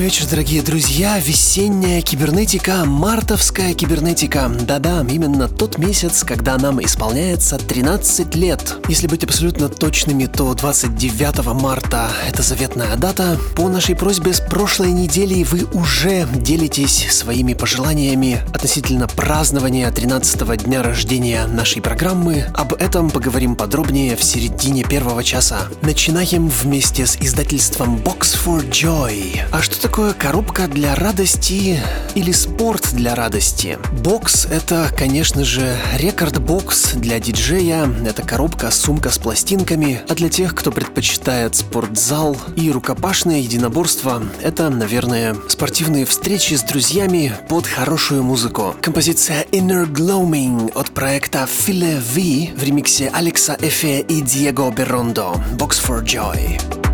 Добрый вечер, дорогие друзья. Весенняя кибернетика, мартовская кибернетика. Да-да, именно тот месяц, когда нам исполняется 13 лет. Если быть абсолютно точными, то 29 марта — это заветная дата. По нашей просьбе с прошлой недели вы уже делитесь своими пожеланиями относительно празднования 13 дня рождения нашей программы. Об этом поговорим подробнее в середине первого часа. Начинаем вместе с издательством Box for Joy. А что такое коробка для радости или спорт для радости? Бокс — это, конечно же, рекорд-бокс для диджея. Это коробка, сумка с пластинками. А для тех, кто предпочитает спортзал и рукопашное единоборство, это, наверное, спортивные встречи с друзьями под хорошую музыку. Композиция Inner Gloaming от проекта File V в ремиксе Алекса Эфе и Диего Беррондо. Box for Joy.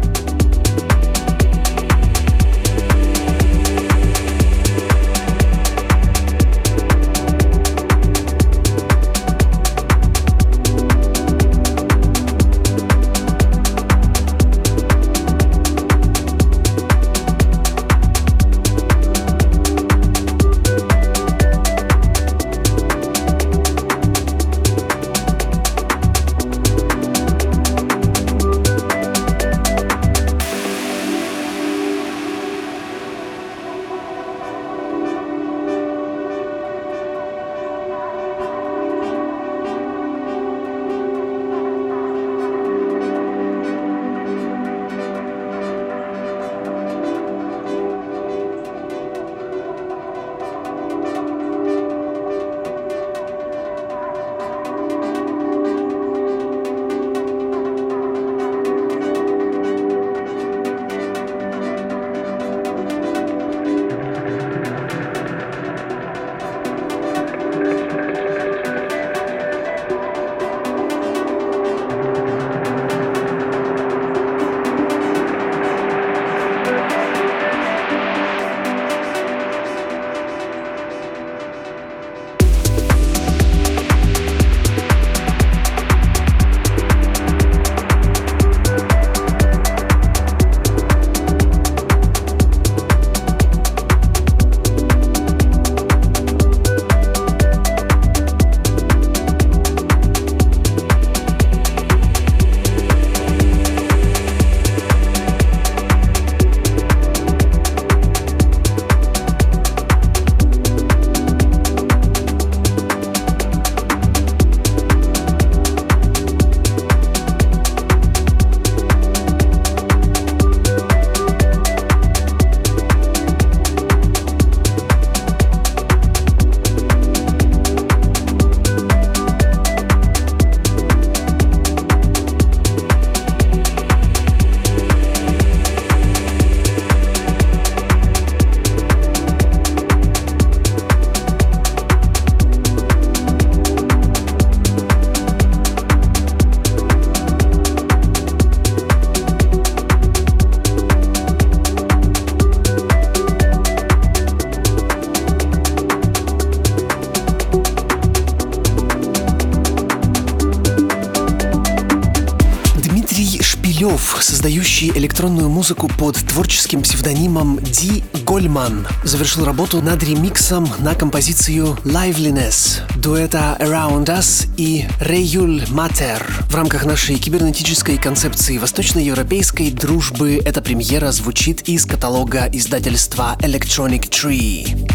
Создающий электронную музыку под творческим псевдонимом Ди Гольман, завершил работу над ремиксом на композицию Liveliness дуэта Around Us и Рейюль Матер. В рамках нашей кибернетической концепции восточноевропейской дружбы эта премьера звучит из каталога издательства Electronic Tree.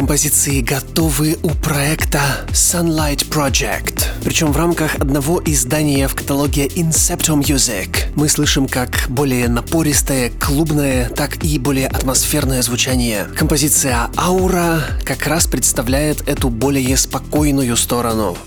Композиции готовы у проекта Sunlight Project. Причем в рамках одного издания в каталоге Incepto Music. Мы слышим как более напористое, клубное, так и более атмосферное звучание. Композиция «Аура» как раз представляет эту более спокойную сторону.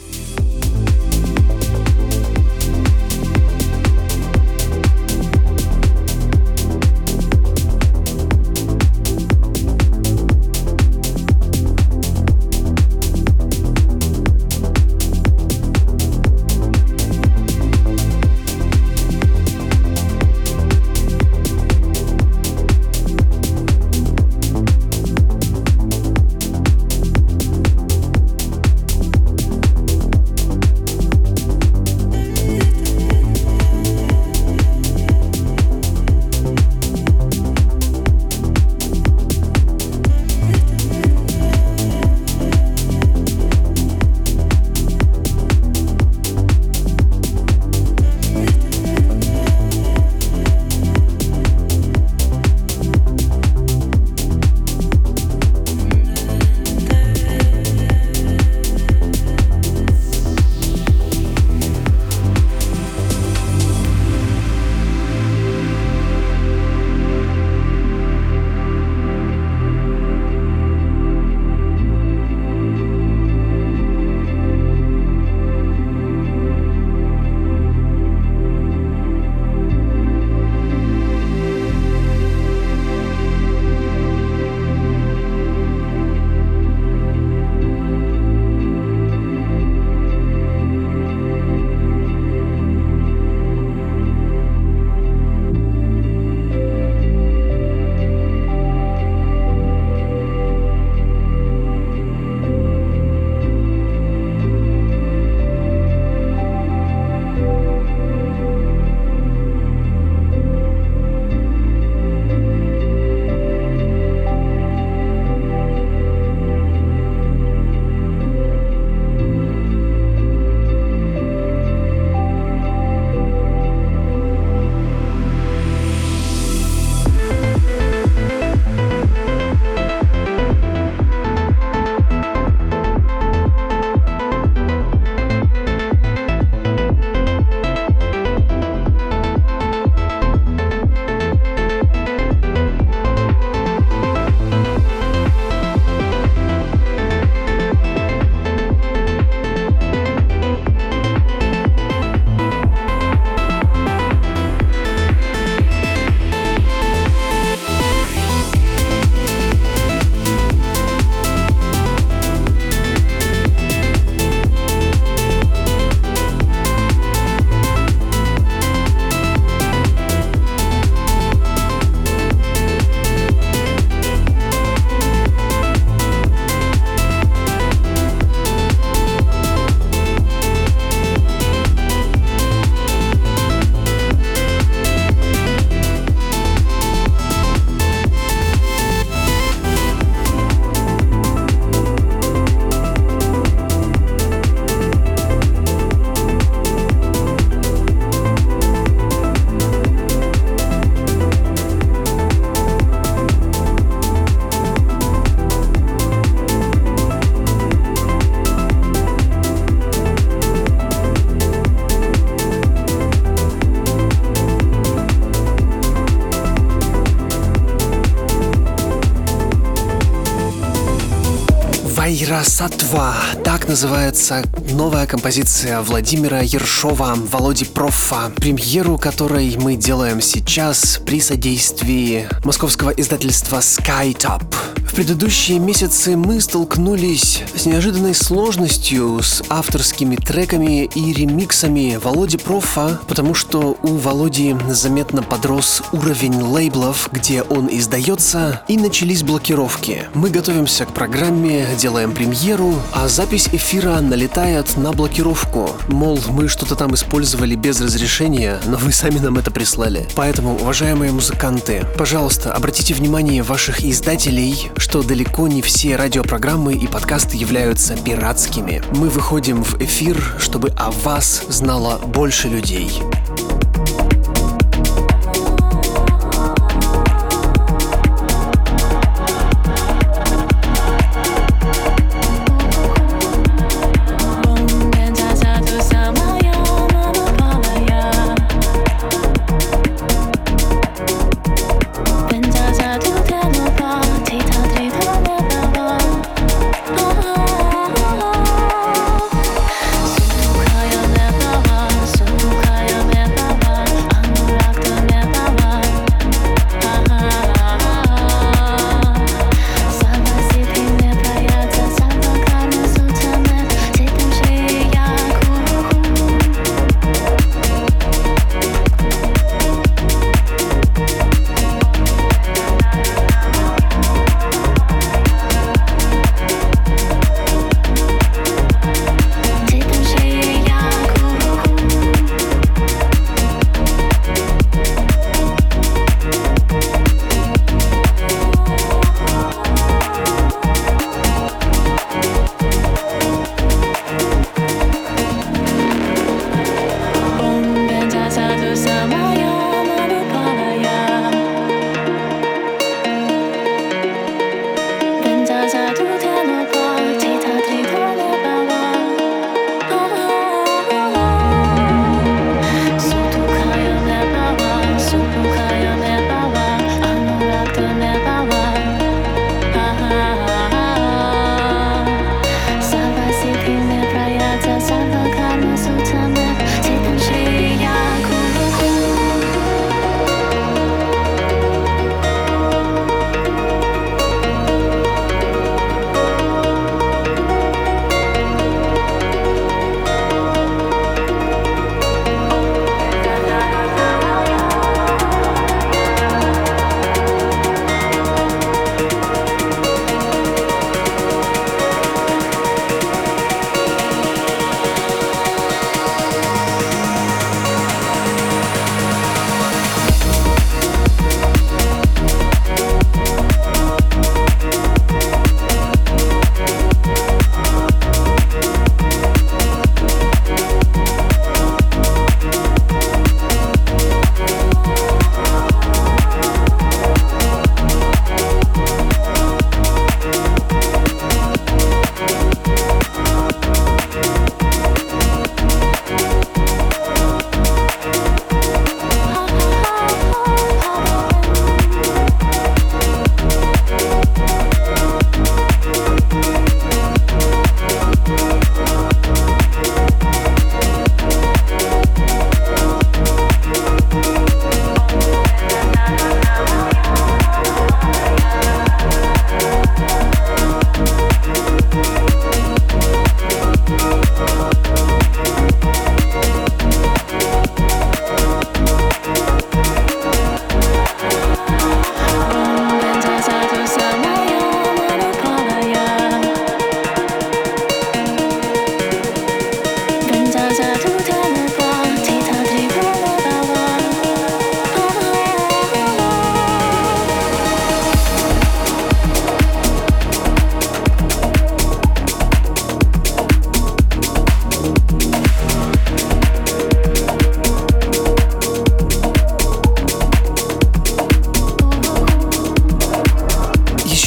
Красотва. Так называется новая композиция Владимира Ершова, Володи Профа, премьеру которой мы делаем сейчас при содействии московского издательства SkyTop. В предыдущие месяцы мы столкнулись с неожиданной сложностью с авторскими треками и ремиксами Володи Профа, потому что у Володи заметно подрос уровень лейблов, где он издается, и начались блокировки. Мы готовимся к программе, делаем премьеру, а запись эфира налетает на блокировку. Мол, мы что-то там использовали без разрешения, но вы сами нам это прислали. Поэтому, уважаемые музыканты, пожалуйста, обратите внимание ваших издателей, что далеко не все радиопрограммы и подкасты являются пиратскими. Мы выходим в эфир, чтобы о вас знало больше людей.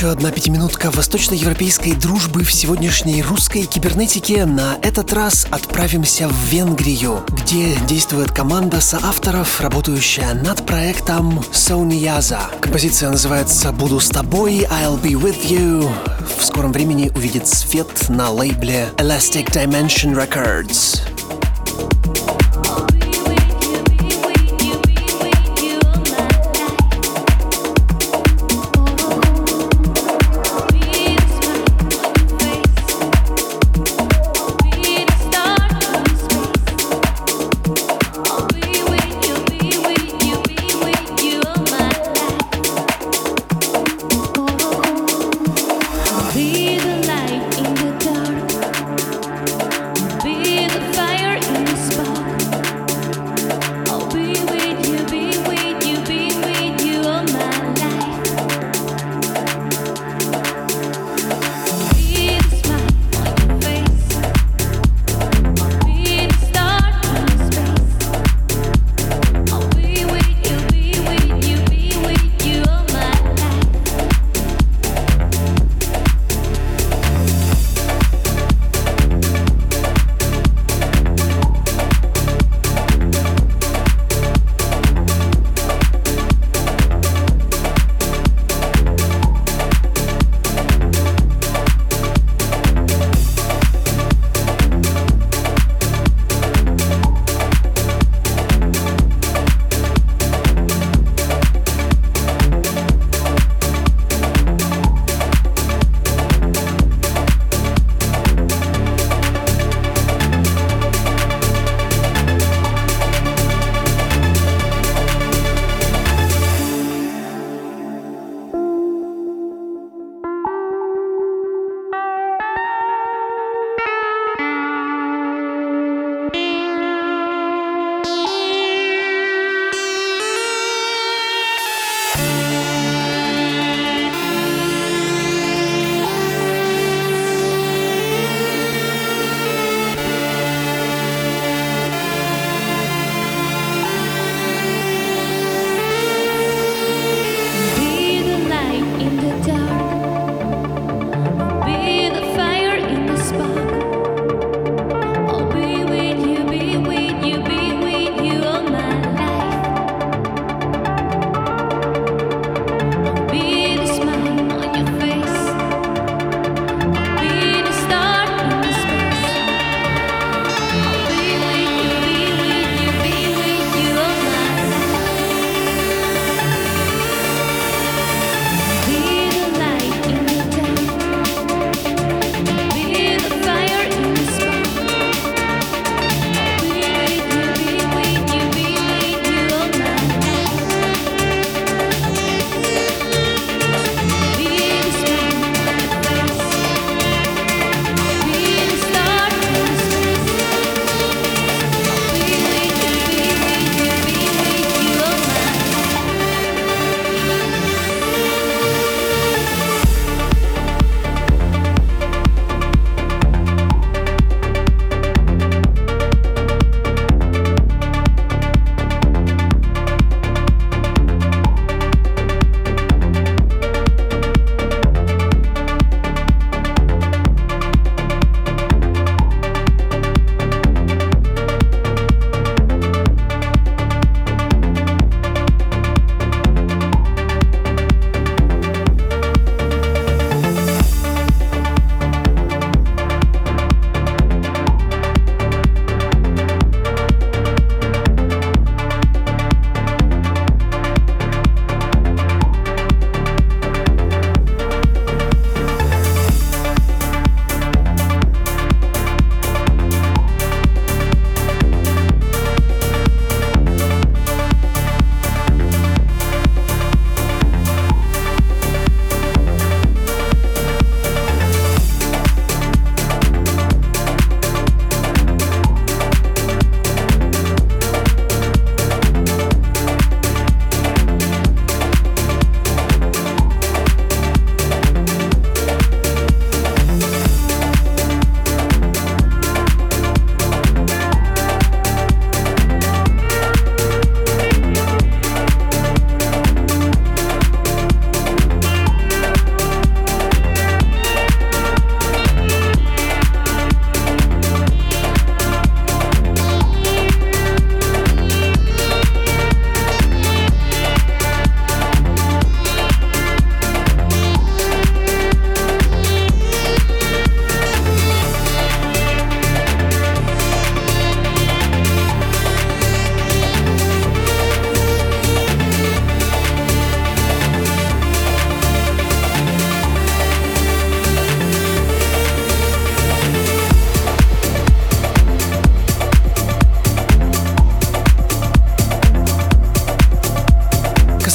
Еще одна пятиминутка восточноевропейской дружбы в сегодняшней русской кибернетике. На этот раз отправимся в Венгрию, где действует команда соавторов, работающая над проектом Sony Yaza. Композиция называется «Буду с тобой», «I'll be with you». В скором времени увидит свет на лейбле Elastic Dimension Records.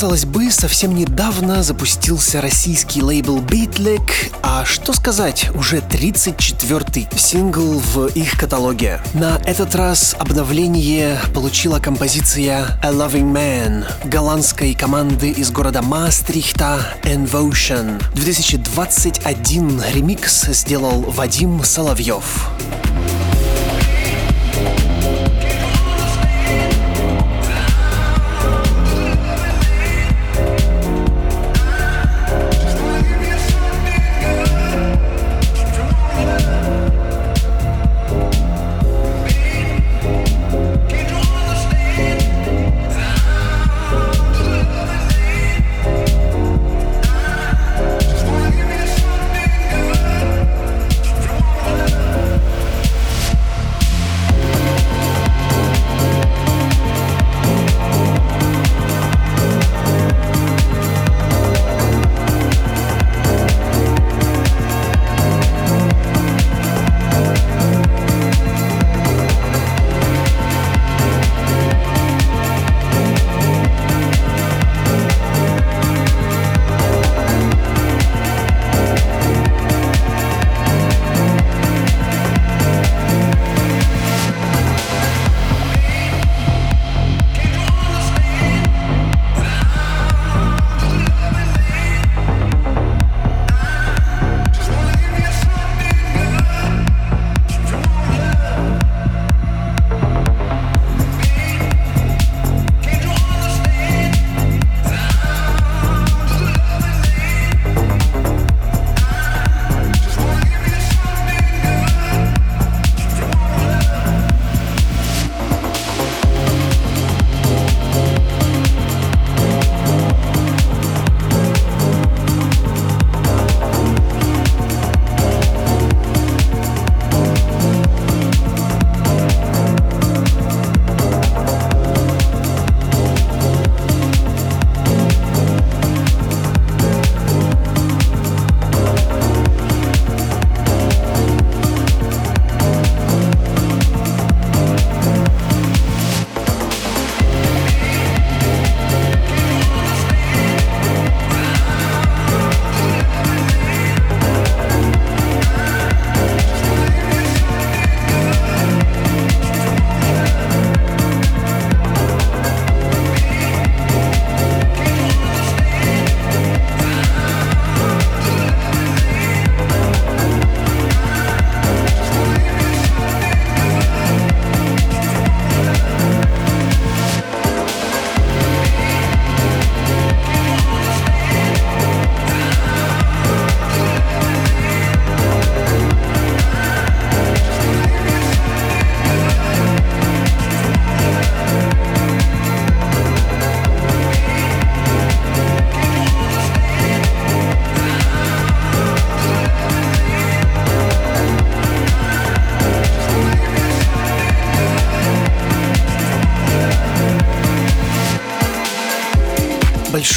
Казалось бы, совсем недавно запустился российский лейбл Beatlik, а что сказать, уже 34-й сингл в их каталоге. На этот раз обновление получила композиция A Loving Man голландской команды из города Маастрихта Envotion. 2021 ремикс сделал Вадим Соловьев.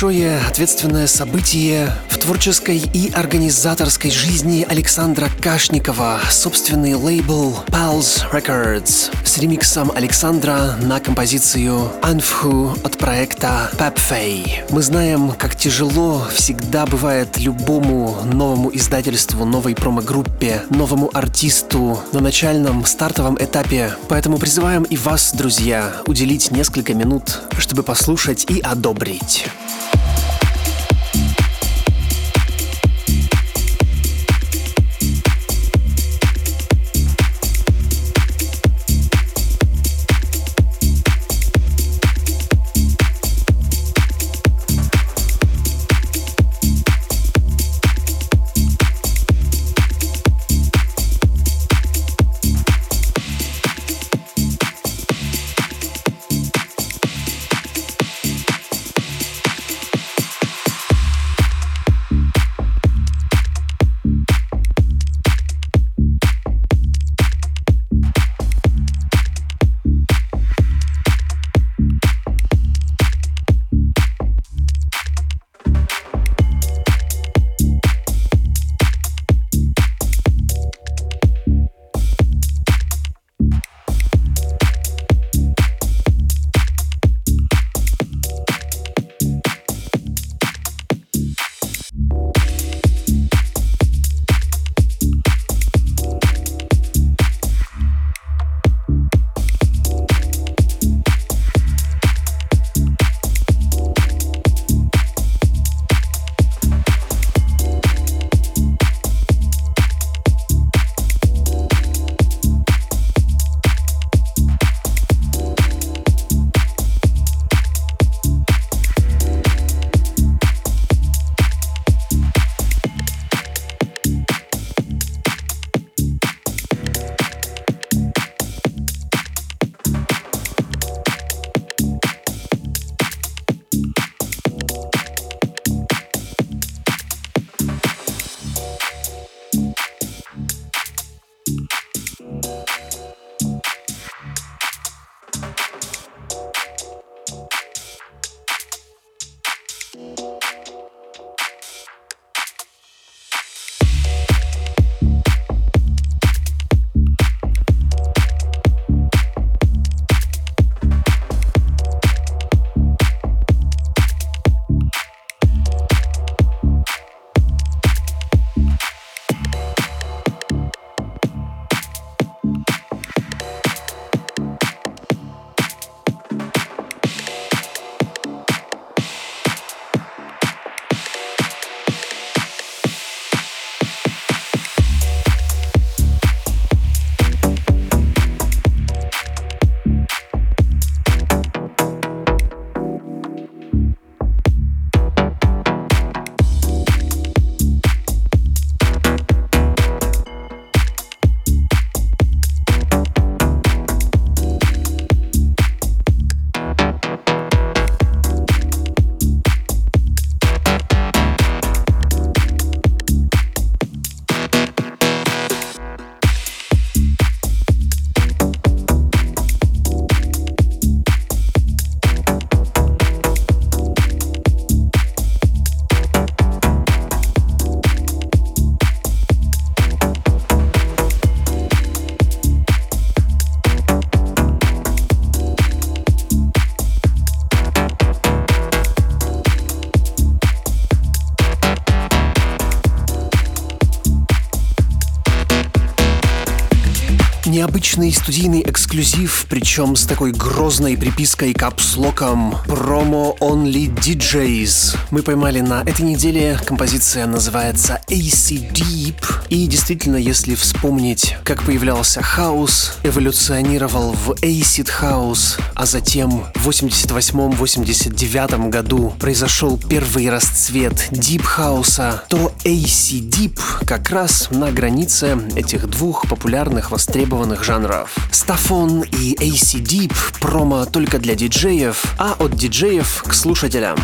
Большое ответственное событие в творческой и организаторской жизни Александра Кашникова, собственный лейбл Pals Records с ремиксом Александра на композицию Анфху от проекта Pepfay. Мы знаем, как тяжело всегда бывает любому новому издательству, новой промо-группе, новому артисту на начальном стартовом этапе. Поэтому призываем и вас, друзья, уделить несколько минут, чтобы послушать и одобрить. Отличный студийный эксклюзив, причем с такой грозной припиской капслоком «Promo Only DJs». Мы поймали на этой неделе, композиция называется AC Deep. И действительно, если вспомнить, как появлялся хаос, эволюционировал в Acid House, а затем в 88-89 году произошел первый расцвет Deep House, то AC Deep как раз на границе этих двух популярных востребованных жанров. Стафон и AC Deep промо только для диджеев, а от диджеев к слушателям.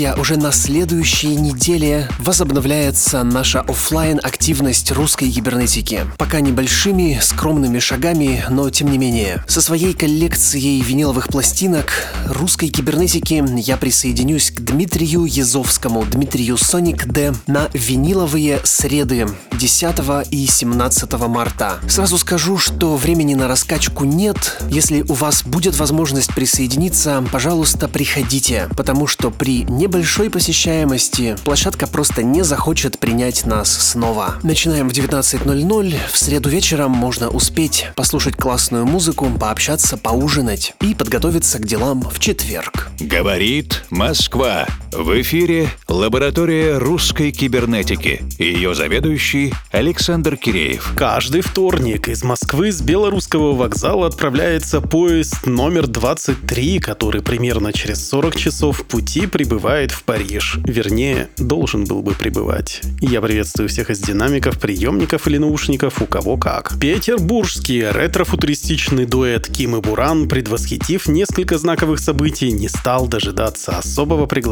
Друзья, уже на следующей неделе возобновляется наша офлайн активность русской кибернетики. Пока небольшими, скромными шагами, но тем не менее. Со своей коллекцией виниловых пластинок русской кибернетики я присоединюсь к Дмитрию Езовскому, Дмитрию Соник Д на виниловые среды 10 и 17 марта. Сразу скажу, что времени на раскачку нет. Если у вас будет возможность присоединиться, пожалуйста, приходите, потому что при не небольшой посещаемости площадка просто не захочет принять нас снова. Начинаем в 19.00. В среду вечером можно успеть послушать классную музыку, пообщаться, поужинать и подготовиться к делам в четверг. Говорит Москва. В эфире лаборатория русской кибернетики. Ее заведующий Александр Киреев. Каждый вторник из Москвы с белорусского вокзала отправляется поезд номер 23, который примерно через 40 часов пути прибывает в Париж. Вернее, должен был бы прибывать. Я приветствую всех из динамиков, приемников или наушников, у кого как. Петербургский ретро-футуристичный дуэт Ким и Буран, предвосхитив несколько знаковых событий, не стал дожидаться особого приглашения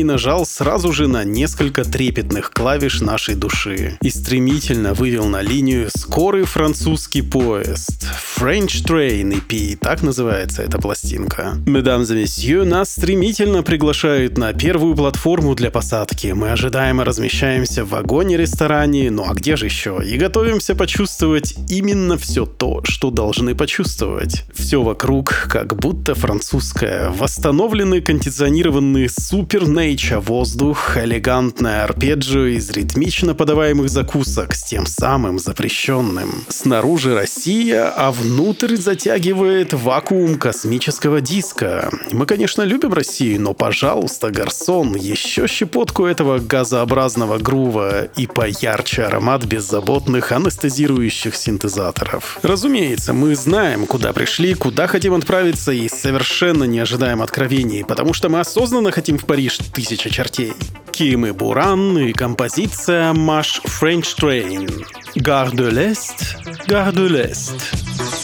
и нажал сразу же на несколько трепетных клавиш нашей души. И стремительно вывел на линию скорый французский поезд. French Train EP, так называется эта пластинка. Медам и месье, нас стремительно приглашают на первую платформу для посадки. Мы ожидаемо размещаемся в вагоне-ресторане, ну а где же еще? И готовимся почувствовать именно все то, что должны почувствовать. Все вокруг как будто французское. Восстановленный кондиционированный супер нейча воздух, элегантное арпеджио из ритмично подаваемых закусок с тем самым запрещенным. Снаружи Россия, а внутрь затягивает вакуум космического диска. Мы, конечно, любим Россию, но, пожалуйста, гарсон, еще щепотку этого газообразного грува и поярче аромат беззаботных анестезирующих синтезаторов. Разумеется, мы знаем, куда пришли, куда хотим отправиться и совершенно не ожидаем откровений, потому что мы осознанно хотим в Париж тысяча чертей. Ким и Буран и композиция Маш French Train. Gare de l'Est, Gare de l'Est.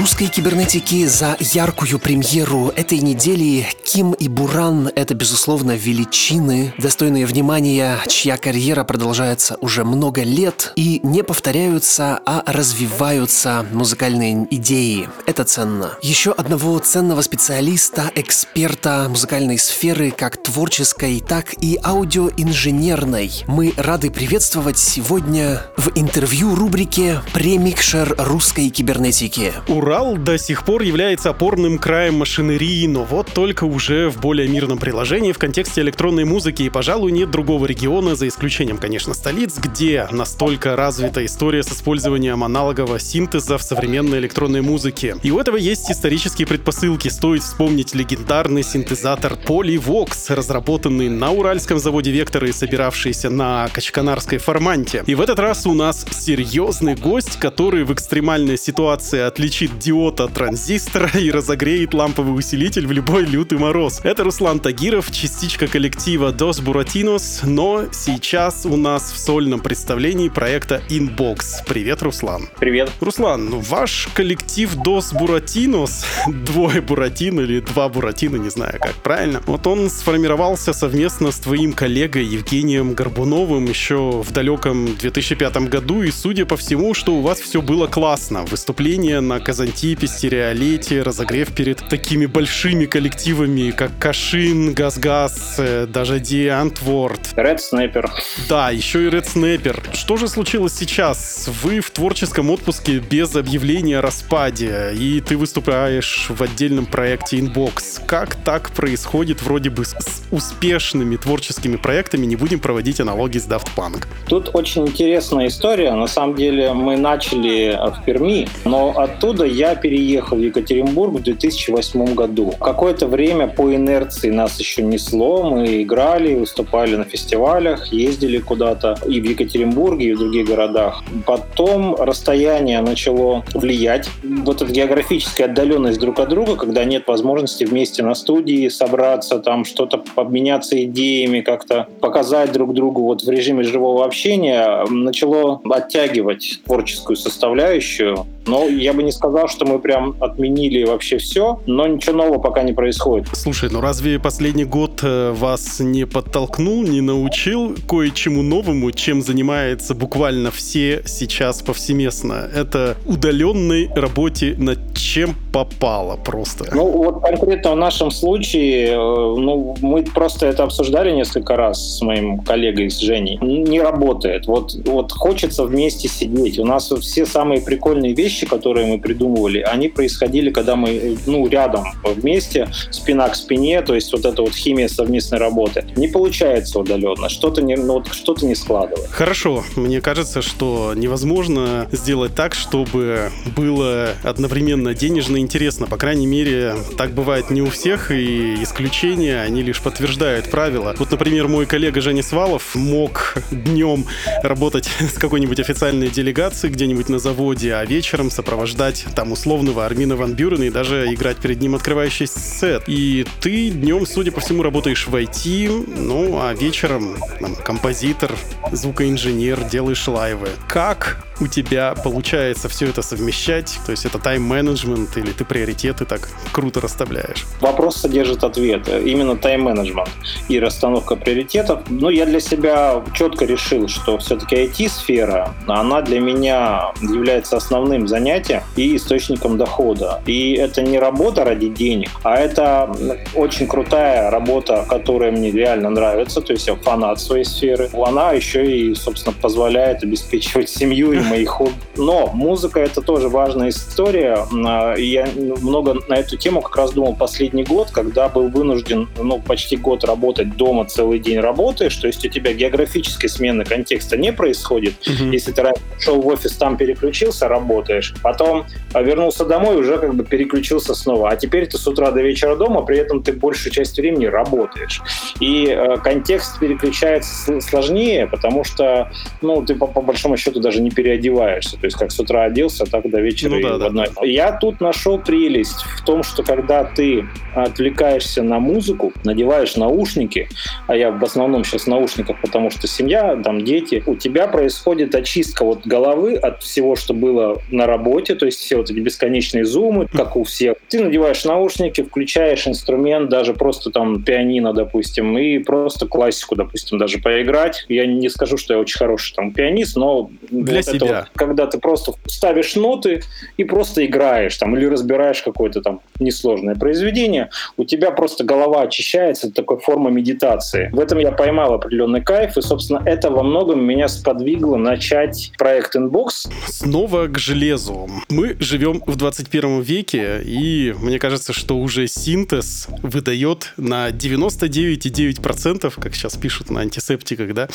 Русской кибернетики за яркую премьеру этой недели. Ким и Буран — это, безусловно, величины, достойные внимания, чья карьера продолжается уже много лет и не повторяются, а развиваются музыкальные идеи. Это ценно. Еще одного ценного специалиста, эксперта музыкальной сферы, как творческой, так и аудиоинженерной, мы рады приветствовать сегодня в интервью рубрике «Премикшер русской кибернетики. Урал до сих пор является опорным краем машинерии, но вот только уже в более мирном приложении в контексте электронной музыки. И, пожалуй, нет другого региона, за исключением, конечно, столиц, где настолько развита история с использованием аналогового синтеза в современной электронной музыке. И у этого есть исторические предпосылки. Стоит вспомнить легендарный синтезатор Polyvox, разработанный на Уральском заводе Вектора и собиравшийся на Качканарской форманте. И в этот раз у нас серьезный гость, который в экстремальной ситуация отличит диод от транзистора и разогреет ламповый усилитель в любой лютый мороз. Это Руслан Тагиров, частичка коллектива Dos Buratinos, но сейчас у нас в сольном представлении проекта Inbox. Привет, Руслан. Привет. Руслан, ну, ваш коллектив Dos Buratinos, двое Буратино или два Буратино, не знаю как правильно, вот он сформировался совместно с твоим коллегой Евгением Горбуновым еще в далеком 2005 году, и судя по всему, что у вас все было классно. Вы выступления на Казантипе, Стереолете, разогрев перед такими большими коллективами, как Кашин, Газгаз, э, даже Ди Антворд. Red Snapper. Да, еще и Red Snapper. Что же случилось сейчас? Вы в творческом отпуске без объявления о распаде, и ты выступаешь в отдельном проекте Inbox. Как так происходит вроде бы с успешными творческими проектами? Не будем проводить аналогии с Daft Punk. Тут очень интересная история. На самом деле мы начали в Перми, но оттуда я переехал в Екатеринбург в 2008 году. Какое-то время по инерции нас еще несло, мы играли, выступали на фестивалях, ездили куда-то и в Екатеринбурге, и в других городах. Потом расстояние начало влиять. Вот эта географическая отдаленность друг от друга, когда нет возможности вместе на студии собраться, там что-то обменяться идеями, как-то показать друг другу вот в режиме живого общения, начало оттягивать творческую составляющую. Но я бы не сказал, что мы прям отменили вообще все, но ничего нового пока не происходит. Слушай, ну разве последний год э, вас не подтолкнул, не научил кое-чему новому, чем занимается буквально все сейчас повсеместно? Это удаленной работе над чем попало просто. Ну вот конкретно в нашем случае, э, ну мы просто это обсуждали несколько раз с моим коллегой, с Женей. Не работает. Вот, вот хочется вместе сидеть. У нас все самые прикольные вещи вещи, которые мы придумывали, они происходили, когда мы ну, рядом вместе, спина к спине, то есть вот эта вот химия совместной работы. Не получается удаленно, что-то не, ну, вот что-то не складывается. Хорошо, мне кажется, что невозможно сделать так, чтобы было одновременно денежно и интересно. По крайней мере, так бывает не у всех, и исключения, они лишь подтверждают правила. Вот, например, мой коллега Женя Свалов мог днем работать с какой-нибудь официальной делегацией где-нибудь на заводе, а вечером вечером сопровождать там условного Армина Ван Бюрена и даже играть перед ним открывающий сет. И ты днем, судя по всему, работаешь в IT, ну а вечером там, композитор, звукоинженер, делаешь лайвы. Как у тебя получается все это совмещать? То есть это тайм-менеджмент или ты приоритеты так круто расставляешь? Вопрос содержит ответ. Именно тайм-менеджмент и расстановка приоритетов. Ну, я для себя четко решил, что все-таки IT-сфера, она для меня является основным занятием и источником дохода. И это не работа ради денег, а это очень крутая работа, которая мне реально нравится. То есть я фанат своей сферы. Она еще и, собственно, позволяет обеспечивать семью и моих хобби. Но музыка — это тоже важная история. А, я много на эту тему как раз думал последний год, когда был вынужден ну, почти год работать дома, целый день работаешь, то есть у тебя географической смены контекста не происходит. Mm-hmm. Если ты шел в офис, там переключился, работаешь, потом а, вернулся домой, уже как бы переключился снова. А теперь ты с утра до вечера дома, при этом ты большую часть времени работаешь. И э, контекст переключается сложнее, потому что ну, ты по, по большому счету даже не переодеваешься одеваешься. То есть как с утра оделся, так до вечера ну, да, в одной. Да. Я тут нашел прелесть в том, что когда ты отвлекаешься на музыку, надеваешь наушники, а я в основном сейчас в наушниках, потому что семья, там дети, у тебя происходит очистка вот головы от всего, что было на, работе, то есть все вот эти бесконечные зумы, как у всех. Ты надеваешь наушники, включаешь инструмент, даже просто там пианино, допустим, и просто классику, допустим, даже поиграть. Я не скажу, что я очень хороший там пианист, но для вот себя. Вот, когда ты просто ставишь ноты и просто играешь там или разбираешь какое-то там несложное произведение, у тебя просто голова очищается, это такой форма медитации. В этом я поймал определенный кайф, и, собственно, это во многом меня сподвигло начать проект Inbox. Снова к железу. Мы живем в 21 веке, и мне кажется, что уже синтез выдает на 99,9%, как сейчас пишут на антисептиках, да,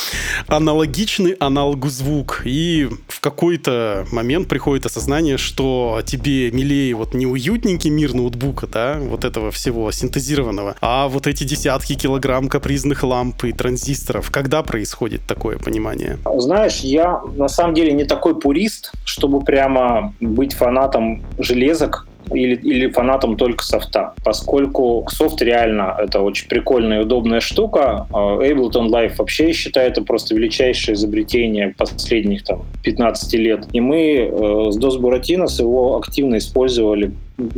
аналогичный аналогу звук. И в какой-то момент приходит осознание, что тебе милее вот не уютненький мир ноутбука, да, вот этого всего синтезированного, а вот эти десятки килограмм капризных ламп и транзисторов. Когда происходит такое понимание? Знаешь, я на самом деле не такой пурист, чтобы прямо быть фанатом железок или, или фанатом только софта, поскольку софт реально это очень прикольная и удобная штука. А Ableton Live вообще, я считаю, это просто величайшее изобретение последних там, 15 лет. И мы э, с DOS Buratino его активно использовали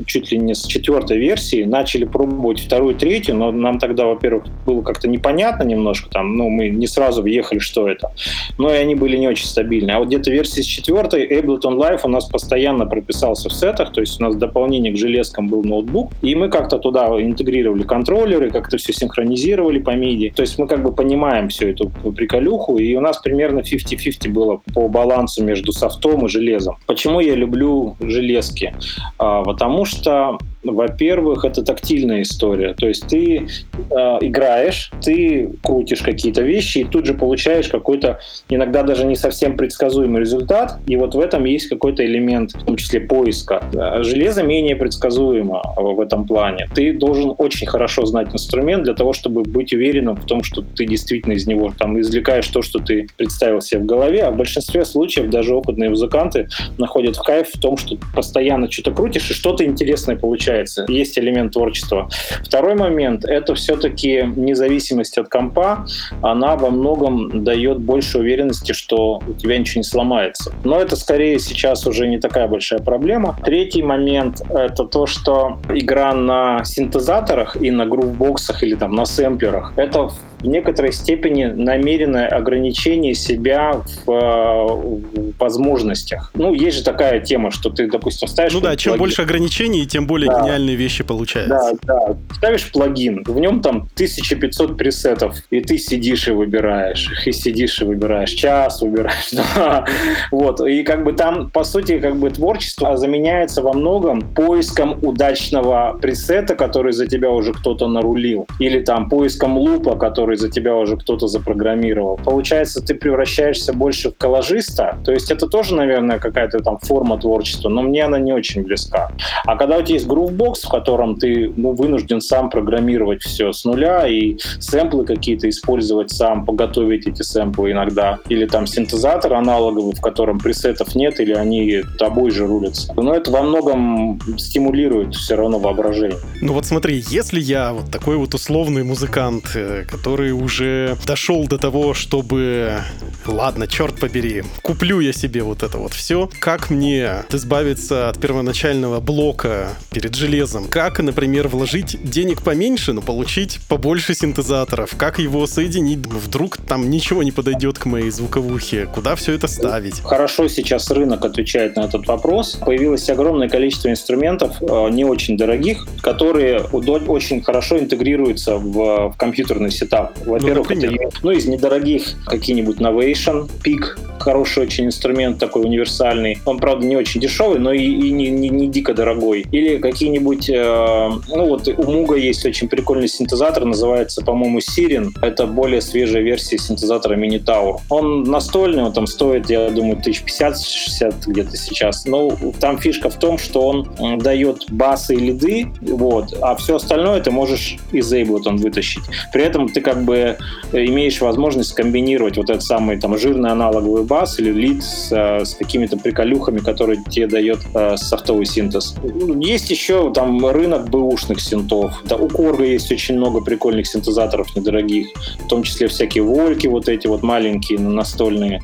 чуть ли не с четвертой версии, начали пробовать вторую, третью, но нам тогда, во-первых, было как-то непонятно немножко, там, ну, мы не сразу въехали, что это, но и они были не очень стабильны. А вот где-то версии с четвертой Ableton Live у нас постоянно прописался в сетах, то есть у нас дополнение к железкам был ноутбук, и мы как-то туда интегрировали контроллеры, как-то все синхронизировали по MIDI. То есть мы как бы понимаем всю эту приколюху, и у нас примерно 50-50 было по балансу между софтом и железом. Почему я люблю железки? А, потому Потому что во-первых, это тактильная история. То есть ты э, играешь, ты крутишь какие-то вещи и тут же получаешь какой-то иногда даже не совсем предсказуемый результат. И вот в этом есть какой-то элемент, в том числе поиска. Железо менее предсказуемо в этом плане. Ты должен очень хорошо знать инструмент для того, чтобы быть уверенным в том, что ты действительно из него там извлекаешь то, что ты представил себе в голове. А в большинстве случаев даже опытные музыканты находят в кайф в том, что постоянно что-то крутишь и что-то интересное получаешь получается. Есть элемент творчества. Второй момент — это все-таки независимость от компа. Она во многом дает больше уверенности, что у тебя ничего не сломается. Но это скорее сейчас уже не такая большая проблема. Третий момент — это то, что игра на синтезаторах и на грувбоксах или там на сэмплерах — это в некоторой степени намеренное ограничение себя в, э, в возможностях. Ну, есть же такая тема, что ты, допустим, ставишь... Ну да, чем плагин. больше ограничений, тем более да. гениальные вещи получаются. Да, да. Ставишь плагин, в нем там 1500 пресетов, и ты сидишь и выбираешь, и сидишь и выбираешь, час выбираешь. Вот, и как бы там, по сути, как бы творчество заменяется во многом поиском удачного пресета, который за тебя уже кто-то нарулил, или там поиском лупа, который который за тебя уже кто-то запрограммировал. Получается, ты превращаешься больше в коллажиста. То есть это тоже, наверное, какая-то там форма творчества, но мне она не очень близка. А когда у тебя есть грувбокс, в котором ты ну, вынужден сам программировать все с нуля и сэмплы какие-то использовать сам, поготовить эти сэмплы иногда, или там синтезатор аналоговый, в котором пресетов нет, или они тобой же рулятся. Но это во многом стимулирует все равно воображение. Ну вот смотри, если я вот такой вот условный музыкант, э, который который уже дошел до того, чтобы... Ладно, черт побери, куплю я себе вот это вот все. Как мне избавиться от первоначального блока перед железом? Как, например, вложить денег поменьше, но получить побольше синтезаторов? Как его соединить? Вдруг там ничего не подойдет к моей звуковухе? Куда все это ставить? Хорошо сейчас рынок отвечает на этот вопрос. Появилось огромное количество инструментов, э, не очень дорогих, которые очень хорошо интегрируются в, в компьютерный сетап. Во-первых, ну, это ну, из недорогих какие-нибудь Novation, Peak, хороший очень инструмент такой универсальный. Он, правда, не очень дешевый, но и, и не, не, не дико дорогой. Или какие-нибудь, э, ну вот у Муга есть очень прикольный синтезатор, называется, по-моему, Сирин. Это более свежая версия синтезатора Minotaur. Он настольный, он там стоит, я думаю, 1050-60 где-то сейчас. Но там фишка в том, что он дает басы и лиды, вот, а все остальное ты можешь из Ableton вытащить. При этом ты как как бы имеешь возможность комбинировать вот этот самый там жирный аналоговый бас или лид с, с какими-то приколюхами, которые тебе дает э, софтовый синтез. Есть еще там рынок бэушных синтов. Да, у Корга есть очень много прикольных синтезаторов недорогих, в том числе всякие вольки вот эти вот маленькие настольные.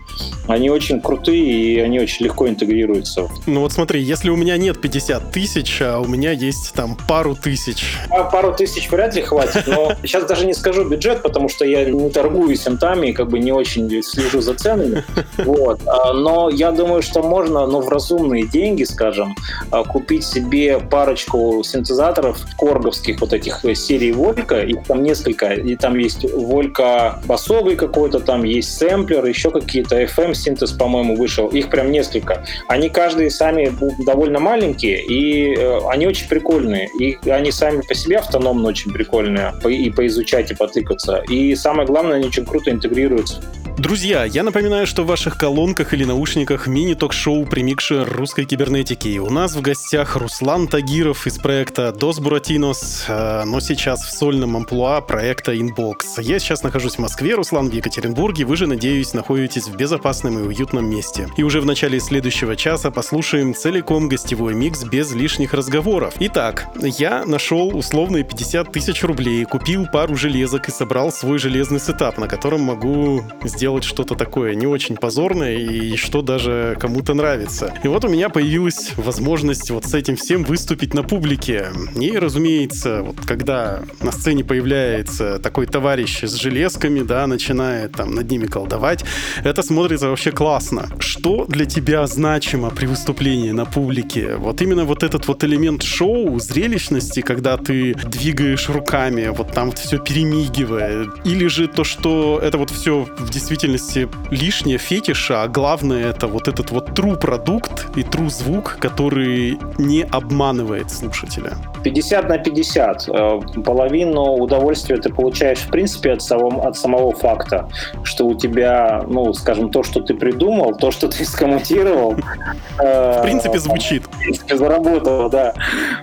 Они очень крутые и они очень легко интегрируются. Ну вот смотри, если у меня нет 50 тысяч, а у меня есть там пару тысяч. А пару тысяч вряд ли хватит, но сейчас даже не скажу бюджет, потому что я не торгую синтами и как бы не очень слежу за ценами. Вот. А, но я думаю, что можно, ну, в разумные деньги, скажем, а, купить себе парочку синтезаторов корговских вот этих э, серий Волька, их там несколько, и там есть Волька басовый какой-то, там есть сэмплер, еще какие-то FM синтез, по-моему, вышел. Их прям несколько. Они каждые сами довольно маленькие, и э, они очень прикольные. И они сами по себе автономно очень прикольные. И поизучать, и потыкаться. И самое главное, они очень круто интегрируются. Друзья, я напоминаю, что в ваших колонках или наушниках мини-ток-шоу «Примикши русской кибернетики». У нас в гостях Руслан Тагиров из проекта DOS Буратинос, э, но сейчас в сольном амплуа проекта Inbox. Я сейчас нахожусь в Москве, Руслан в Екатеринбурге. Вы же, надеюсь, находитесь в безопасном и уютном месте. И уже в начале следующего часа послушаем целиком гостевой микс без лишних разговоров. Итак, я нашел условные 50 тысяч рублей, купил пару железок и собрал свой железный сетап, на котором могу сделать сделать что-то такое не очень позорное и что даже кому-то нравится. И вот у меня появилась возможность вот с этим всем выступить на публике. И, разумеется, вот когда на сцене появляется такой товарищ с железками, да, начинает там над ними колдовать, это смотрится вообще классно. Что для тебя значимо при выступлении на публике? Вот именно вот этот вот элемент шоу, зрелищности, когда ты двигаешь руками, вот там вот все перемигивая, или же то, что это вот все в действительности действительности лишнее фетиша, а главное это вот этот вот true продукт и true звук, который не обманывает слушателя. 50 на 50. Э, половину удовольствия ты получаешь в принципе от самого, от самого факта, что у тебя, ну, скажем, то, что ты придумал, то, что ты скоммутировал. Э, в принципе, звучит. В принципе, заработало, да.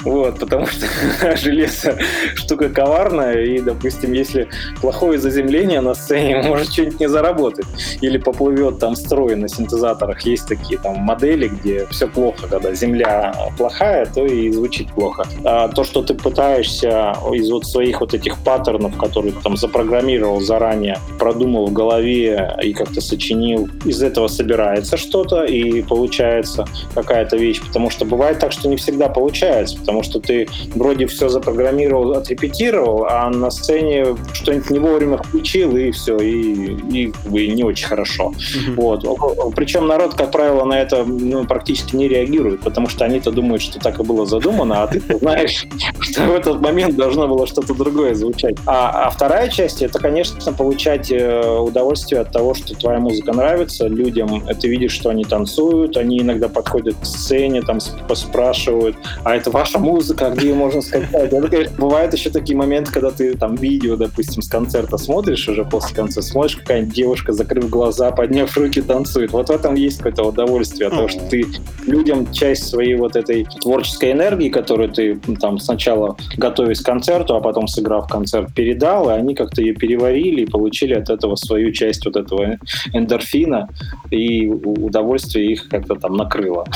Вот, потому что железо штука коварная, и, допустим, если плохое заземление на сцене, может что-нибудь не заработать работать. Или поплывет там строй на синтезаторах. Есть такие там модели, где все плохо, когда земля плохая, то и звучит плохо. А то, что ты пытаешься из вот своих вот этих паттернов, которые там запрограммировал заранее, продумал в голове и как-то сочинил, из этого собирается что-то и получается какая-то вещь. Потому что бывает так, что не всегда получается, потому что ты вроде все запрограммировал, отрепетировал, а на сцене что-нибудь не вовремя включил, и все, и, и бы не очень хорошо. Mm-hmm. Вот. Причем народ, как правило, на это ну, практически не реагирует, потому что они-то думают, что так и было задумано, а ты знаешь, что в этот момент должно было что-то другое звучать. А, а вторая часть — это, конечно, получать э, удовольствие от того, что твоя музыка нравится людям. Ты видишь, что они танцуют, они иногда подходят к сцене, там спрашивают, а это ваша музыка, где ее можно скачать? Это, конечно, бывают еще такие моменты, когда ты там видео, допустим, с концерта смотришь, уже после концерта смотришь, какая-нибудь девушка девушка, закрыв глаза, подняв руки, танцует. Вот в этом есть какое-то удовольствие от того, что ты людям часть своей вот этой творческой энергии, которую ты там сначала готовясь к концерту, а потом сыграв концерт, передал, и они как-то ее переварили и получили от этого свою часть вот этого эндорфина, и удовольствие их как-то там накрыло.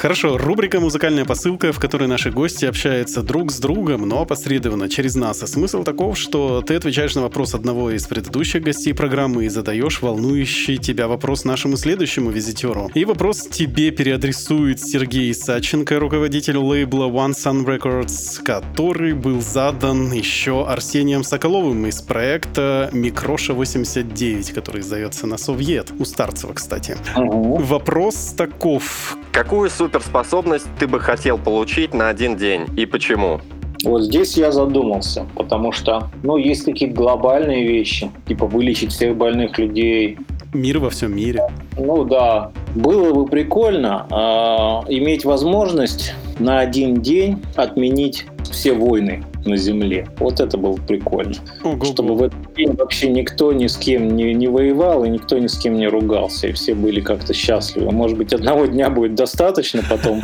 Хорошо, рубрика «Музыкальная посылка», в которой наши гости общаются друг с другом, но опосредованно через нас. А смысл таков, что ты отвечаешь на вопрос одного из предыдущих гостей программы и задаешь волнующий тебя вопрос нашему следующему визитеру. И вопрос тебе переадресует Сергей Саченко, руководитель лейбла One Sun Records, который был задан еще Арсением Соколовым из проекта Микроша 89, который издается на Совет. У Старцева, кстати. Угу. Вопрос таков. Какую суперспособность ты бы хотел получить на один день и почему? Вот здесь я задумался, потому что, ну, есть такие глобальные вещи, типа вылечить всех больных людей. Мир во всем мире. Ну да, было бы прикольно э, иметь возможность на один день отменить все войны на Земле. Вот это было прикольно. Ого-го. Чтобы в этот день вообще никто ни с кем не, не воевал и никто ни с кем не ругался, и все были как-то счастливы. Может быть, одного дня будет достаточно потом,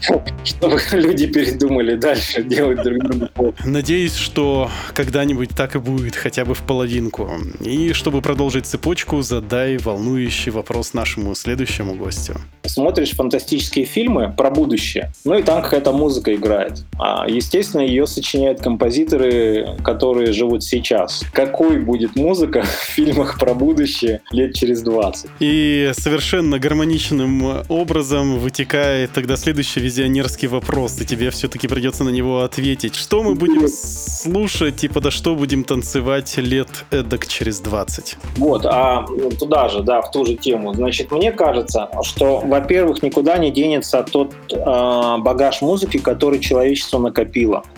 чтобы люди передумали дальше делать друг другу. Надеюсь, что когда-нибудь так и будет, хотя бы в половинку. И чтобы продолжить цепочку, задай волнующий вопрос нашему следующему гостю. Смотришь фантастические фильмы про будущее, ну и там какая-то музыка играет. А, естественно, ее сочиняют композиторы, которые живут сейчас. Какой будет музыка в фильмах про будущее лет через 20? И совершенно гармоничным образом вытекает тогда следующий визионерский вопрос, и тебе все-таки придется на него ответить. Что мы будем слушать и подо что будем танцевать лет эдак через 20? Вот, а ну, туда же, да, в ту же тему. Значит, мне кажется, что, во-первых, никуда не денется тот э, багаж музыки, который человечество накопило.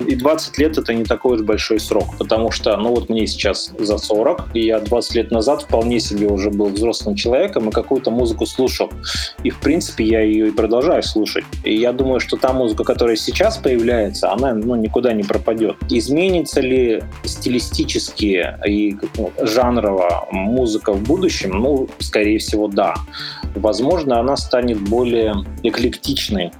И 20 лет это не такой уж большой срок, потому что, ну вот мне сейчас за 40, и я 20 лет назад вполне себе уже был взрослым человеком и какую-то музыку слушал. И, в принципе, я ее и продолжаю слушать. И я думаю, что та музыка, которая сейчас появляется, она ну, никуда не пропадет. Изменится ли стилистически и ну, жанрово музыка в будущем? Ну, скорее всего, да. Возможно, она станет более эклектичной,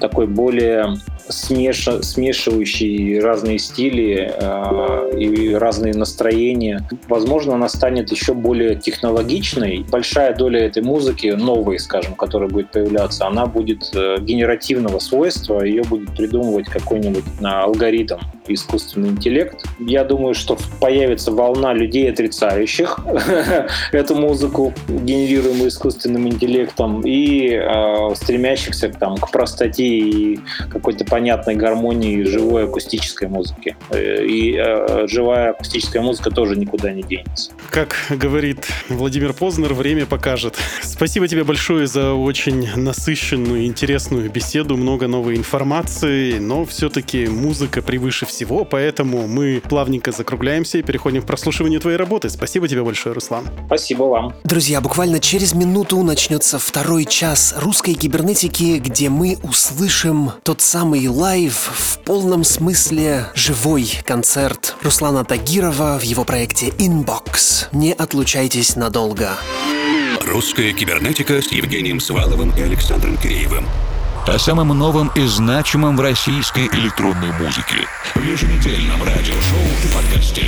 такой более смеша, смешивающий разные стили э, и разные настроения. Возможно, она станет еще более технологичной. Большая доля этой музыки, новой, скажем, которая будет появляться, она будет э, генеративного свойства, ее будет придумывать какой-нибудь э, алгоритм, искусственный интеллект. Я думаю, что появится волна людей, отрицающих эту музыку, генерируемую искусственным интеллектом, и э, стремящихся там, к простоте и какой-то понятной гармонии живой акустической музыки. Э, И э, живая акустическая музыка тоже никуда не денется. Как говорит Владимир Познер, время покажет. Спасибо тебе большое за очень насыщенную, интересную беседу, много новой информации, но все-таки музыка превыше всего, поэтому мы плавненько закругляемся и переходим к прослушиванию твоей работы. Спасибо тебе большое, Руслан. Спасибо вам. Друзья, буквально через минуту начнется второй час русской кибернетики, где мы услышим тот самый лайв в полном смысле живой концерт Руслана Тагирова в его проекте Inbox. Не отлучайтесь надолго. Русская кибернетика с Евгением Сваловым и Александром Киреевым. О самом новом и значимом в российской электронной музыке. В еженедельном радиошоу и подкасте.